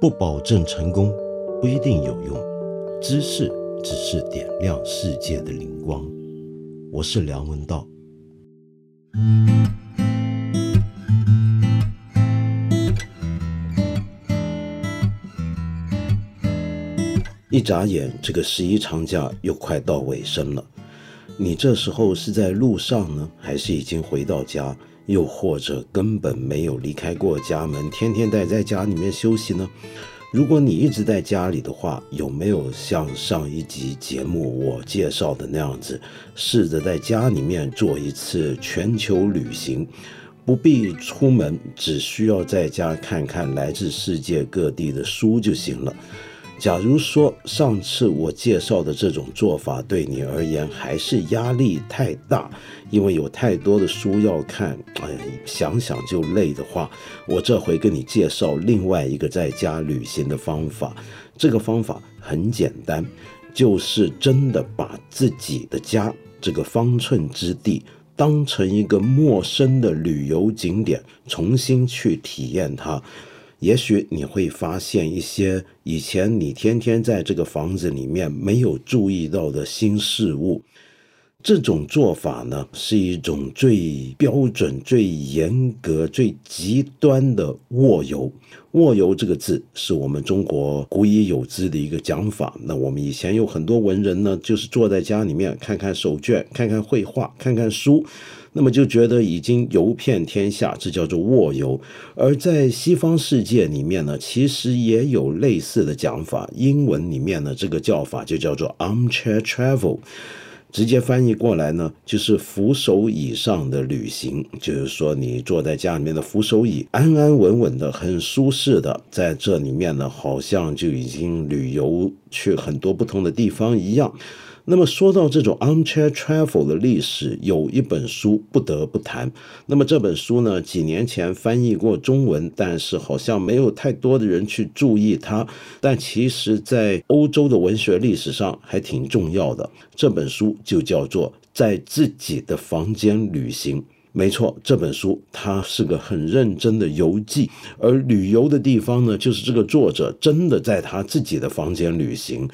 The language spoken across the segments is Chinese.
不保证成功，不一定有用。知识只是点亮世界的灵光。我是梁文道。一眨眼，这个十一长假又快到尾声了。你这时候是在路上呢，还是已经回到家？又或者根本没有离开过家门，天天待在家里面休息呢？如果你一直在家里的话，有没有像上一集节目我介绍的那样子，试着在家里面做一次全球旅行，不必出门，只需要在家看看来自世界各地的书就行了？假如说上次我介绍的这种做法对你而言还是压力太大，因为有太多的书要看，哎，想想就累的话，我这回跟你介绍另外一个在家旅行的方法。这个方法很简单，就是真的把自己的家这个方寸之地当成一个陌生的旅游景点，重新去体验它。也许你会发现一些以前你天天在这个房子里面没有注意到的新事物。这种做法呢，是一种最标准、最严格、最极端的卧游。卧游这个字是我们中国古已有之的一个讲法。那我们以前有很多文人呢，就是坐在家里面看看手卷，看看绘画，看看书。那么就觉得已经游遍天下，这叫做卧游。而在西方世界里面呢，其实也有类似的讲法。英文里面呢，这个叫法就叫做 armchair travel，直接翻译过来呢，就是扶手椅上的旅行。就是说，你坐在家里面的扶手椅，安安稳稳的，很舒适的，在这里面呢，好像就已经旅游去很多不同的地方一样。那么说到这种 armchair travel 的历史，有一本书不得不谈。那么这本书呢，几年前翻译过中文，但是好像没有太多的人去注意它。但其实，在欧洲的文学历史上还挺重要的。这本书就叫做《在自己的房间旅行》。没错，这本书它是个很认真的游记，而旅游的地方呢，就是这个作者真的在他自己的房间旅行。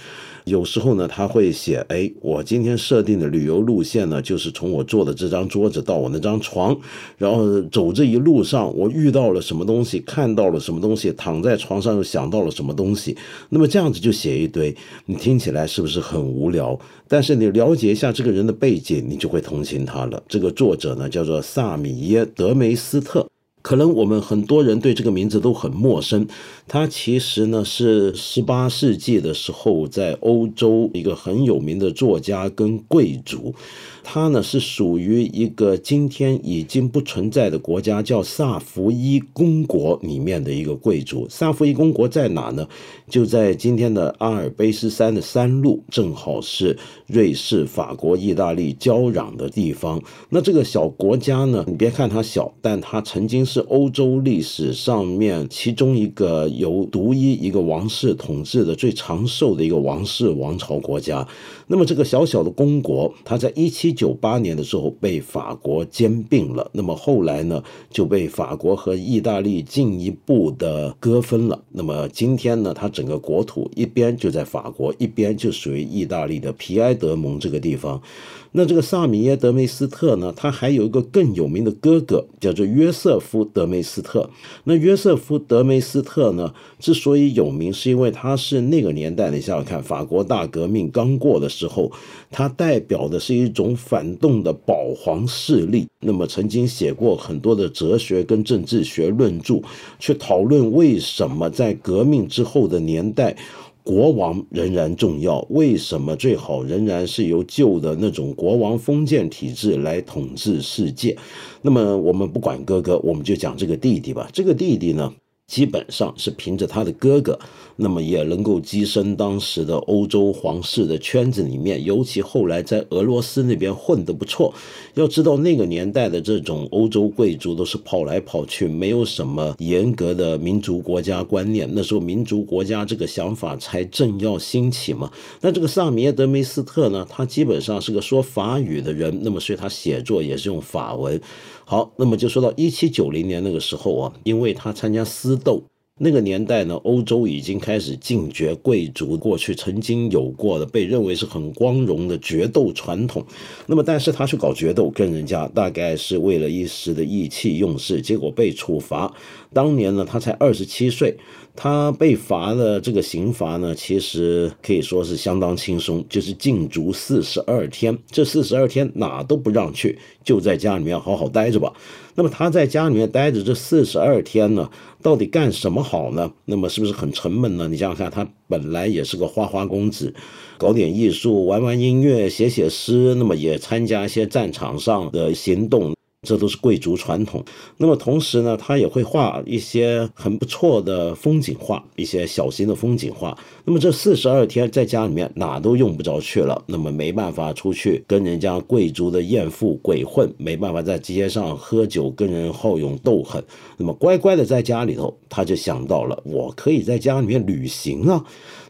有时候呢，他会写：哎，我今天设定的旅游路线呢，就是从我坐的这张桌子到我那张床，然后走这一路上，我遇到了什么东西，看到了什么东西，躺在床上又想到了什么东西。那么这样子就写一堆，你听起来是不是很无聊？但是你了解一下这个人的背景，你就会同情他了。这个作者呢，叫做萨米耶·德梅斯特。可能我们很多人对这个名字都很陌生，他其实呢是十八世纪的时候在欧洲一个很有名的作家跟贵族。他呢是属于一个今天已经不存在的国家，叫萨伏伊公国里面的一个贵族。萨伏伊公国在哪呢？就在今天的阿尔卑斯山的山路，正好是瑞士、法国、意大利交壤的地方。那这个小国家呢，你别看它小，但它曾经是欧洲历史上面其中一个由独一一个王室统治的最长寿的一个王室王朝国家。那么这个小小的公国，它在一七九八年的时候被法国兼并了。那么后来呢，就被法国和意大利进一步的割分了。那么今天呢，它整个国土一边就在法国，一边就属于意大利的皮埃德蒙这个地方。那这个萨米耶·德梅斯特呢，他还有一个更有名的哥哥，叫做约瑟夫·德梅斯特。那约瑟夫·德梅斯特呢，之所以有名，是因为他是那个年代，你想想看，法国大革命刚过的时候，他代表的是一种反动的保皇势力。那么曾经写过很多的哲学跟政治学论著，去讨论为什么在革命之后的年代。国王仍然重要，为什么最好仍然是由旧的那种国王封建体制来统治世界？那么我们不管哥哥，我们就讲这个弟弟吧。这个弟弟呢，基本上是凭着他的哥哥，那么也能够跻身当时的欧洲皇室的圈子里面，尤其后来在俄罗斯那边混得不错。要知道那个年代的这种欧洲贵族都是跑来跑去，没有什么严格的民族国家观念。那时候民族国家这个想法才正要兴起嘛。那这个萨米耶德梅斯特呢，他基本上是个说法语的人，那么所以他写作也是用法文。好，那么就说到一七九零年那个时候啊，因为他参加私斗。那个年代呢，欧洲已经开始禁绝贵族过去曾经有过的被认为是很光荣的决斗传统。那么，但是他去搞决斗，跟人家大概是为了一时的意气用事，结果被处罚。当年呢，他才二十七岁。他被罚的这个刑罚呢，其实可以说是相当轻松，就是禁足四十二天。这四十二天哪都不让去，就在家里面好好待着吧。那么他在家里面待着这四十二天呢，到底干什么好呢？那么是不是很沉闷呢？你想想看，他本来也是个花花公子，搞点艺术，玩玩音乐，写写诗，那么也参加一些战场上的行动。这都是贵族传统。那么同时呢，他也会画一些很不错的风景画，一些小型的风景画。那么这四十二天在家里面哪都用不着去了，那么没办法出去跟人家贵族的艳妇鬼混，没办法在街上喝酒跟人好勇斗狠。那么乖乖的在家里头，他就想到了，我可以在家里面旅行啊。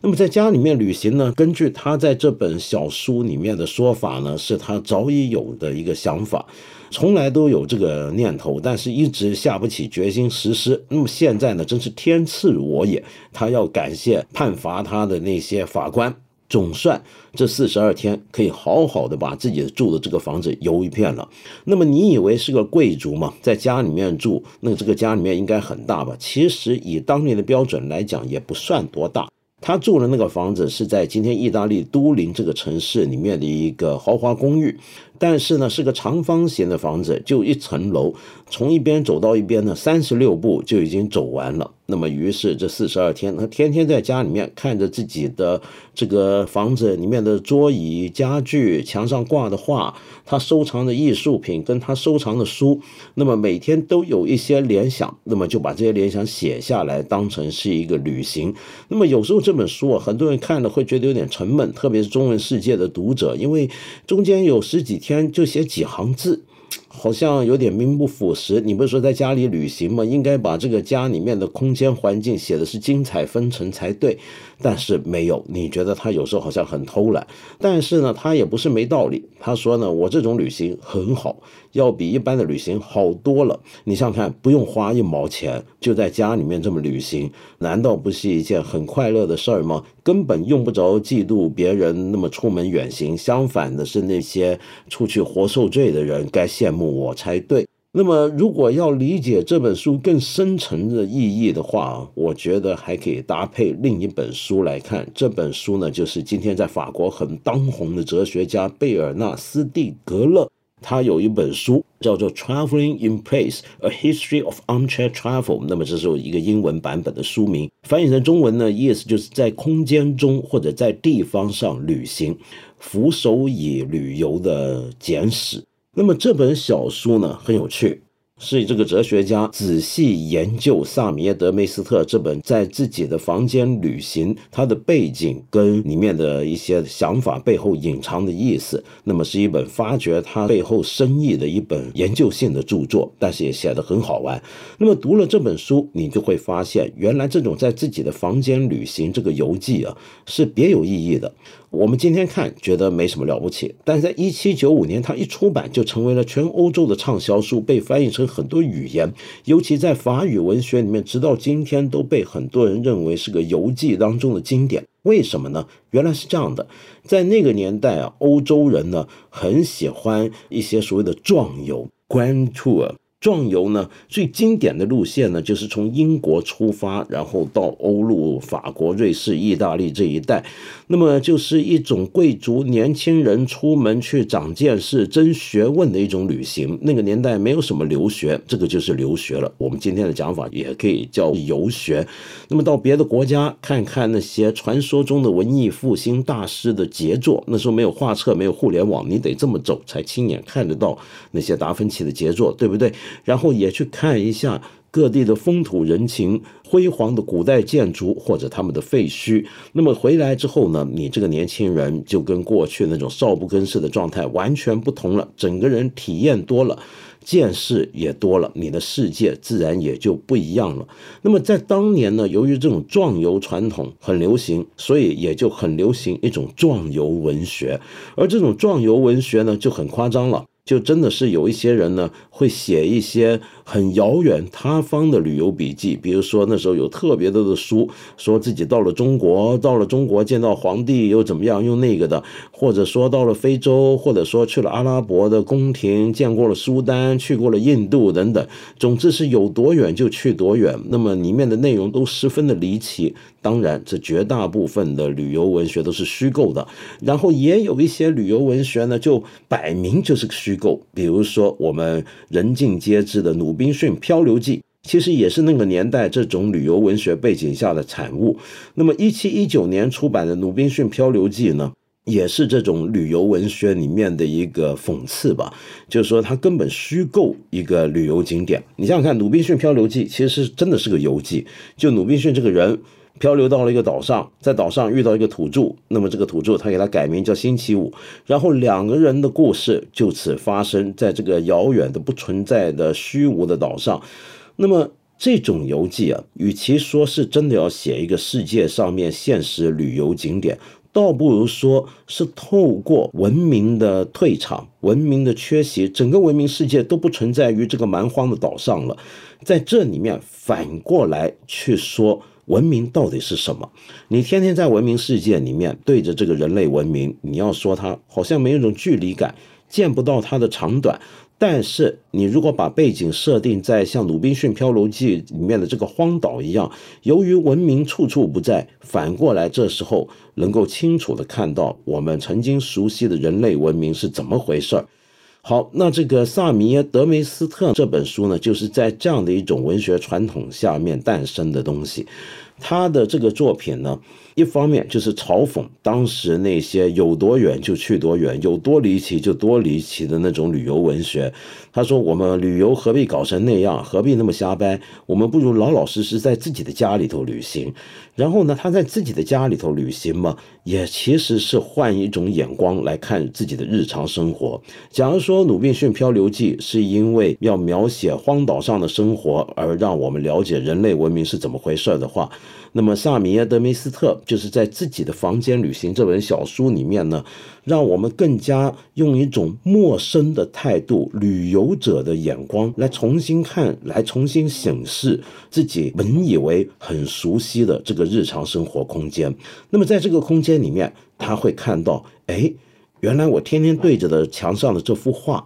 那么在家里面旅行呢，根据他在这本小书里面的说法呢，是他早已有的一个想法。从来都有这个念头，但是一直下不起决心实施。那么现在呢，真是天赐我也。他要感谢判罚他的那些法官，总算这四十二天可以好好的把自己住的这个房子游一遍了。那么你以为是个贵族吗，在家里面住，那这个家里面应该很大吧？其实以当年的标准来讲，也不算多大。他住的那个房子是在今天意大利都灵这个城市里面的一个豪华公寓。但是呢，是个长方形的房子，就一层楼，从一边走到一边呢，三十六步就已经走完了。那么，于是这四十二天，他天天在家里面看着自己的这个房子里面的桌椅、家具、墙上挂的画，他收藏的艺术品，跟他收藏的书。那么每天都有一些联想，那么就把这些联想写下来，当成是一个旅行。那么有时候这本书啊，很多人看了会觉得有点沉闷，特别是中文世界的读者，因为中间有十几天。天就写几行字。好像有点名不符实。你不是说在家里旅行吗？应该把这个家里面的空间环境写的是精彩纷呈才对。但是没有，你觉得他有时候好像很偷懒。但是呢，他也不是没道理。他说呢，我这种旅行很好，要比一般的旅行好多了。你想想看，不用花一毛钱，就在家里面这么旅行，难道不是一件很快乐的事儿吗？根本用不着嫉妒别人那么出门远行。相反的是，那些出去活受罪的人该羡慕。我才对。那么，如果要理解这本书更深层的意义的话，我觉得还可以搭配另一本书来看。这本书呢，就是今天在法国很当红的哲学家贝尔纳斯蒂格勒，他有一本书叫做《Traveling in Place: A History of Armchair Travel》。那么，这是一个英文版本的书名，翻译成中文呢，意思就是在空间中或者在地方上旅行，扶手椅旅游的简史。那么这本小书呢很有趣，是这个哲学家仔细研究萨米耶德梅斯特这本在自己的房间旅行，他的背景跟里面的一些想法背后隐藏的意思。那么是一本发掘他背后深意的一本研究性的著作，但是也写得很好玩。那么读了这本书，你就会发现，原来这种在自己的房间旅行这个游记啊，是别有意义的。我们今天看觉得没什么了不起，但是在一七九五年，它一出版就成为了全欧洲的畅销书，被翻译成很多语言，尤其在法语文学里面，直到今天都被很多人认为是个游记当中的经典。为什么呢？原来是这样的，在那个年代啊，欧洲人呢很喜欢一些所谓的壮游 （grand tour）。壮游呢，最经典的路线呢，就是从英国出发，然后到欧陆、法国、瑞士、意大利这一带。那么，就是一种贵族年轻人出门去长见识、争学问的一种旅行。那个年代没有什么留学，这个就是留学了。我们今天的讲法也可以叫游学。那么，到别的国家看看那些传说中的文艺复兴大师的杰作。那时候没有画册，没有互联网，你得这么走才亲眼看得到那些达芬奇的杰作，对不对？然后也去看一下各地的风土人情、辉煌的古代建筑或者他们的废墟。那么回来之后呢，你这个年轻人就跟过去那种少不更事的状态完全不同了，整个人体验多了。见识也多了，你的世界自然也就不一样了。那么在当年呢，由于这种壮游传统很流行，所以也就很流行一种壮游文学。而这种壮游文学呢，就很夸张了。就真的是有一些人呢，会写一些很遥远他方的旅游笔记，比如说那时候有特别多的书，说自己到了中国，到了中国见到皇帝又怎么样，用那个的，或者说到了非洲，或者说去了阿拉伯的宫廷，见过了苏丹，去过了印度等等，总之是有多远就去多远。那么里面的内容都十分的离奇。当然，这绝大部分的旅游文学都是虚构的，然后也有一些旅游文学呢，就摆明就是虚构。比如说，我们人尽皆知的《努滨逊漂流记》，其实也是那个年代这种旅游文学背景下的产物。那么，一七一九年出版的《鲁滨逊漂流记》呢，也是这种旅游文学里面的一个讽刺吧，就是说他根本虚构一个旅游景点。你想想看，《鲁滨逊漂流记》其实真的是个游记，就鲁滨逊这个人。漂流到了一个岛上，在岛上遇到一个土著，那么这个土著他给他改名叫星期五，然后两个人的故事就此发生在这个遥远的不存在的虚无的岛上。那么这种游记啊，与其说是真的要写一个世界上面现实旅游景点，倒不如说是透过文明的退场、文明的缺席，整个文明世界都不存在于这个蛮荒的岛上了，在这里面反过来去说。文明到底是什么？你天天在文明世界里面对着这个人类文明，你要说它好像没有一种距离感，见不到它的长短。但是你如果把背景设定在像《鲁滨逊漂流记》里面的这个荒岛一样，由于文明处处不在，反过来这时候能够清楚的看到我们曾经熟悉的人类文明是怎么回事儿。好，那这个萨米耶·德梅斯特这本书呢，就是在这样的一种文学传统下面诞生的东西。他的这个作品呢，一方面就是嘲讽当时那些有多远就去多远，有多离奇就多离奇的那种旅游文学。他说：“我们旅游何必搞成那样？何必那么瞎掰？我们不如老老实实在自己的家里头旅行。然后呢，他在自己的家里头旅行嘛，也其实是换一种眼光来看自己的日常生活。假如说《鲁滨逊漂流记》是因为要描写荒岛上的生活而让我们了解人类文明是怎么回事的话，那么萨米耶·德梅斯特就是在自己的房间旅行这本小书里面呢。”让我们更加用一种陌生的态度、旅游者的眼光来重新看、来重新审视自己本以为很熟悉的这个日常生活空间。那么，在这个空间里面，他会看到，哎，原来我天天对着的墙上的这幅画，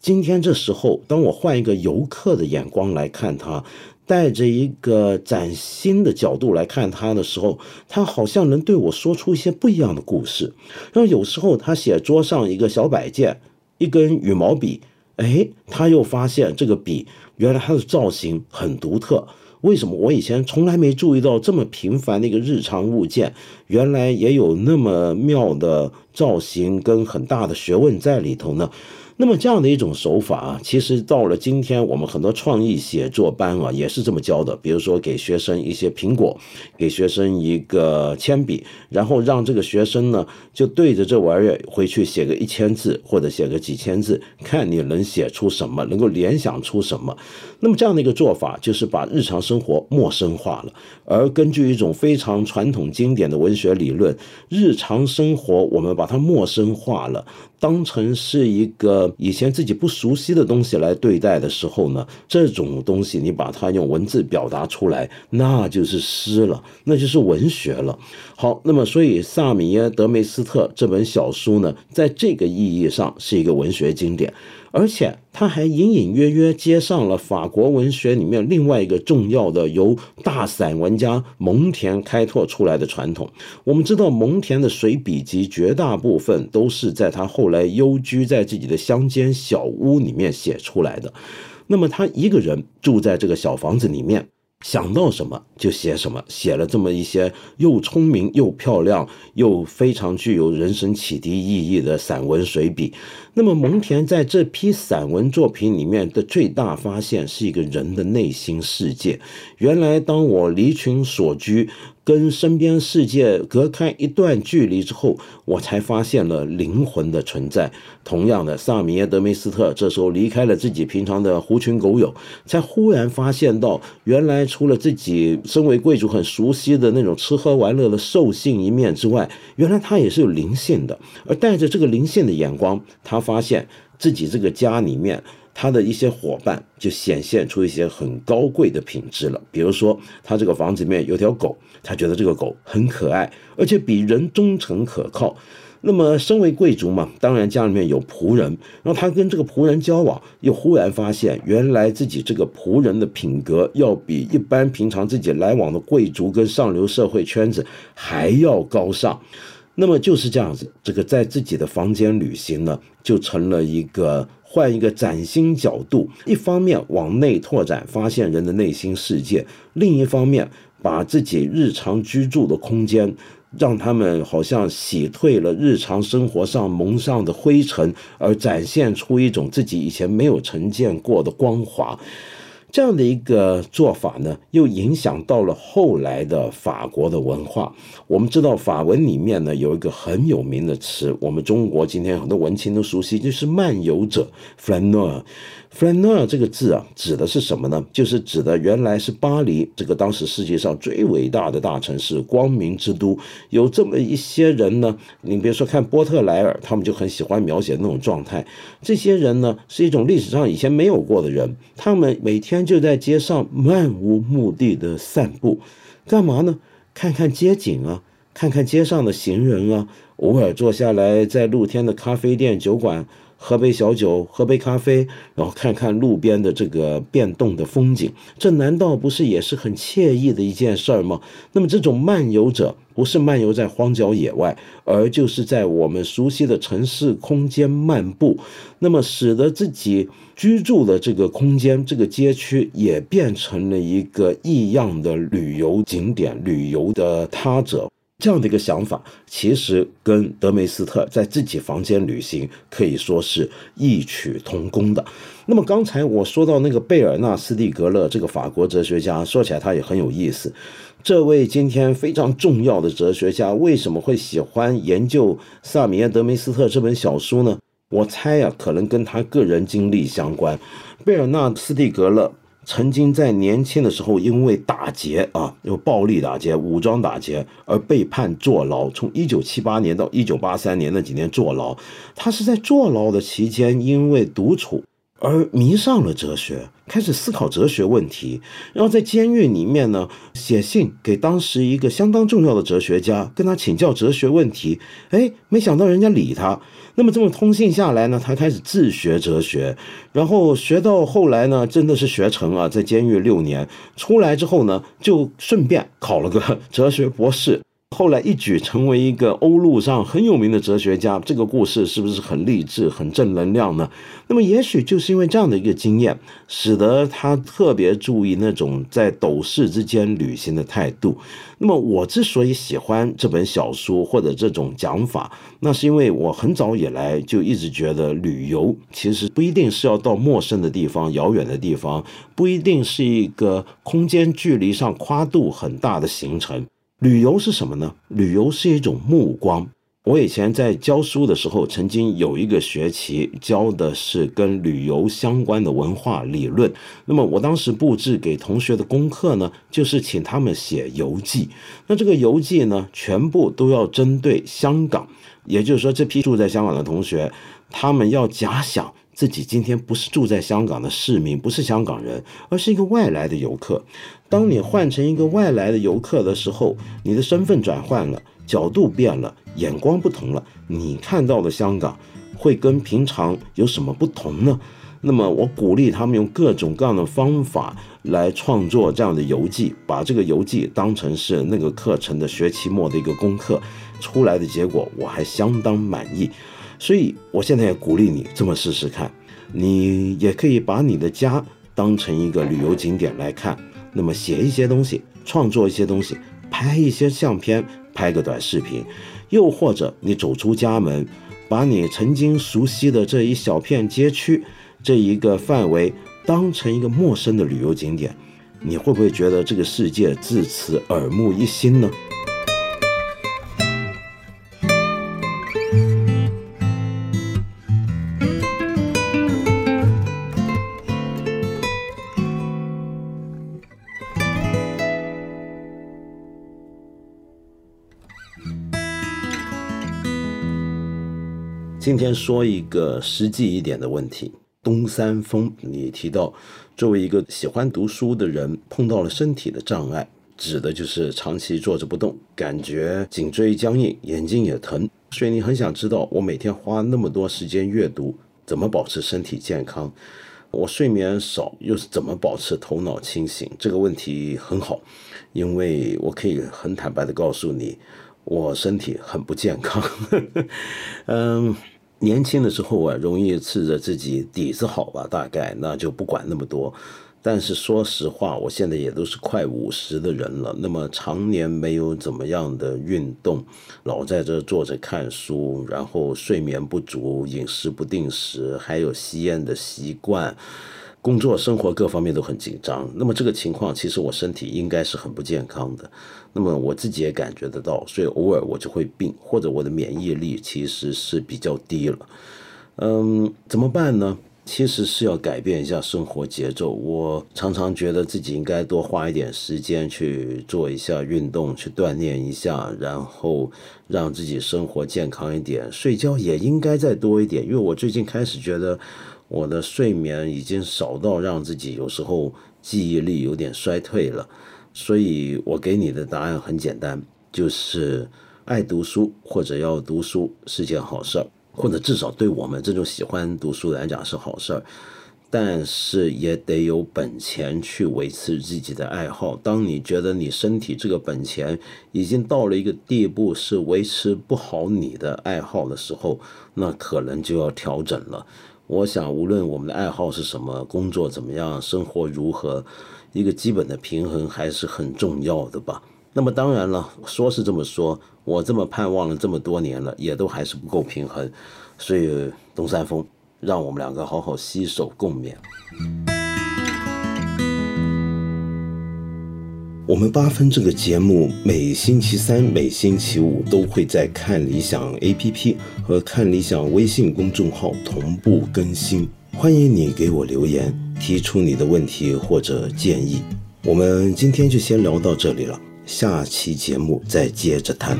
今天这时候，当我换一个游客的眼光来看它。带着一个崭新的角度来看他的时候，他好像能对我说出一些不一样的故事。然后有时候他写桌上一个小摆件，一根羽毛笔，哎，他又发现这个笔原来它的造型很独特。为什么我以前从来没注意到这么平凡的一个日常物件，原来也有那么妙的造型跟很大的学问在里头呢？那么这样的一种手法啊，其实到了今天，我们很多创意写作班啊，也是这么教的。比如说，给学生一些苹果，给学生一个铅笔，然后让这个学生呢，就对着这玩意儿回去写个一千字或者写个几千字，看你能写出什么，能够联想出什么。那么这样的一个做法，就是把日常生活陌生化了。而根据一种非常传统经典的文学理论，日常生活我们把它陌生化了。当成是一个以前自己不熟悉的东西来对待的时候呢，这种东西你把它用文字表达出来，那就是诗了，那就是文学了。好，那么所以萨米耶·德梅斯特这本小书呢，在这个意义上是一个文学经典。而且他还隐隐约约接上了法国文学里面另外一个重要的由大散文家蒙田开拓出来的传统。我们知道蒙田的随笔集绝大部分都是在他后来幽居在自己的乡间小屋里面写出来的。那么他一个人住在这个小房子里面，想到什么就写什么，写了这么一些又聪明又漂亮又非常具有人生启迪意义的散文随笔。那么蒙恬在这批散文作品里面的最大发现是一个人的内心世界。原来当我离群所居。跟身边世界隔开一段距离之后，我才发现了灵魂的存在。同样的，萨米耶·德梅斯特这时候离开了自己平常的狐群狗友，才忽然发现到，原来除了自己身为贵族很熟悉的那种吃喝玩乐的兽性一面之外，原来他也是有灵性的。而带着这个灵性的眼光，他发现自己这个家里面。他的一些伙伴就显现出一些很高贵的品质了，比如说他这个房子里面有条狗，他觉得这个狗很可爱，而且比人忠诚可靠。那么身为贵族嘛，当然家里面有仆人，然后他跟这个仆人交往，又忽然发现原来自己这个仆人的品格要比一般平常自己来往的贵族跟上流社会圈子还要高尚。那么就是这样子，这个在自己的房间旅行呢，就成了一个。换一个崭新角度，一方面往内拓展，发现人的内心世界；另一方面，把自己日常居住的空间，让他们好像洗退了日常生活上蒙上的灰尘，而展现出一种自己以前没有呈现过的光华。这样的一个做法呢，又影响到了后来的法国的文化。我们知道法文里面呢有一个很有名的词，我们中国今天很多文青都熟悉，就是漫游者 （flaneur）。Flaneur 这个字啊，指的是什么呢？就是指的原来是巴黎这个当时世界上最伟大的大城市，光明之都。有这么一些人呢，你别说看波特莱尔，他们就很喜欢描写那种状态。这些人呢，是一种历史上以前没有过的人，他们每天就在街上漫无目的的散步，干嘛呢？看看街景啊，看看街上的行人啊，偶尔坐下来在露天的咖啡店、酒馆。喝杯小酒，喝杯咖啡，然后看看路边的这个变动的风景，这难道不是也是很惬意的一件事儿吗？那么这种漫游者不是漫游在荒郊野外，而就是在我们熟悉的城市空间漫步，那么使得自己居住的这个空间、这个街区也变成了一个异样的旅游景点、旅游的他者。这样的一个想法，其实跟德梅斯特在自己房间旅行可以说是异曲同工的。那么刚才我说到那个贝尔纳斯蒂格勒这个法国哲学家，说起来他也很有意思。这位今天非常重要的哲学家，为什么会喜欢研究萨米耶德梅斯特这本小书呢？我猜呀，可能跟他个人经历相关。贝尔纳斯蒂格勒。曾经在年轻的时候，因为打劫啊，有暴力打劫、武装打劫而被判坐牢。从一九七八年到一九八三年那几年坐牢，他是在坐牢的期间，因为独处而迷上了哲学。开始思考哲学问题，然后在监狱里面呢，写信给当时一个相当重要的哲学家，跟他请教哲学问题。哎，没想到人家理他。那么这么通信下来呢，他开始自学哲学，然后学到后来呢，真的是学成啊，在监狱六年出来之后呢，就顺便考了个 哲学博士。后来一举成为一个欧陆上很有名的哲学家，这个故事是不是很励志、很正能量呢？那么也许就是因为这样的一个经验，使得他特别注意那种在斗室之间旅行的态度。那么我之所以喜欢这本小说或者这种讲法，那是因为我很早以来就一直觉得，旅游其实不一定是要到陌生的地方、遥远的地方，不一定是一个空间距离上跨度很大的行程。旅游是什么呢？旅游是一种目光。我以前在教书的时候，曾经有一个学期教的是跟旅游相关的文化理论。那么我当时布置给同学的功课呢，就是请他们写游记。那这个游记呢，全部都要针对香港，也就是说，这批住在香港的同学，他们要假想。自己今天不是住在香港的市民，不是香港人，而是一个外来的游客。当你换成一个外来的游客的时候，你的身份转换了，角度变了，眼光不同了，你看到的香港会跟平常有什么不同呢？那么，我鼓励他们用各种各样的方法来创作这样的游记，把这个游记当成是那个课程的学期末的一个功课，出来的结果我还相当满意。所以，我现在也鼓励你这么试试看。你也可以把你的家当成一个旅游景点来看。那么写一些东西，创作一些东西，拍一些相片，拍个短视频，又或者你走出家门，把你曾经熟悉的这一小片街区，这一个范围当成一个陌生的旅游景点，你会不会觉得这个世界自此耳目一新呢？今天说一个实际一点的问题。东山峰，你提到，作为一个喜欢读书的人，碰到了身体的障碍，指的就是长期坐着不动，感觉颈椎僵硬，眼睛也疼。所以你很想知道，我每天花那么多时间阅读，怎么保持身体健康？我睡眠少，又是怎么保持头脑清醒？这个问题很好，因为我可以很坦白的告诉你，我身体很不健康。嗯。年轻的时候啊，容易刺着自己底子好吧，大概那就不管那么多。但是说实话，我现在也都是快五十的人了，那么常年没有怎么样的运动，老在这坐着看书，然后睡眠不足，饮食不定时，还有吸烟的习惯。工作、生活各方面都很紧张，那么这个情况其实我身体应该是很不健康的，那么我自己也感觉得到，所以偶尔我就会病，或者我的免疫力其实是比较低了。嗯，怎么办呢？其实是要改变一下生活节奏。我常常觉得自己应该多花一点时间去做一下运动，去锻炼一下，然后让自己生活健康一点。睡觉也应该再多一点，因为我最近开始觉得。我的睡眠已经少到让自己有时候记忆力有点衰退了，所以我给你的答案很简单，就是爱读书或者要读书是件好事儿，或者至少对我们这种喜欢读书来讲是好事儿，但是也得有本钱去维持自己的爱好。当你觉得你身体这个本钱已经到了一个地步是维持不好你的爱好的时候，那可能就要调整了。我想，无论我们的爱好是什么，工作怎么样，生活如何，一个基本的平衡还是很重要的吧。那么当然了，说是这么说，我这么盼望了这么多年了，也都还是不够平衡。所以东山峰，让我们两个好好携手共勉。我们八分这个节目每星期三、每星期五都会在看理想 APP 和看理想微信公众号同步更新，欢迎你给我留言，提出你的问题或者建议。我们今天就先聊到这里了，下期节目再接着谈。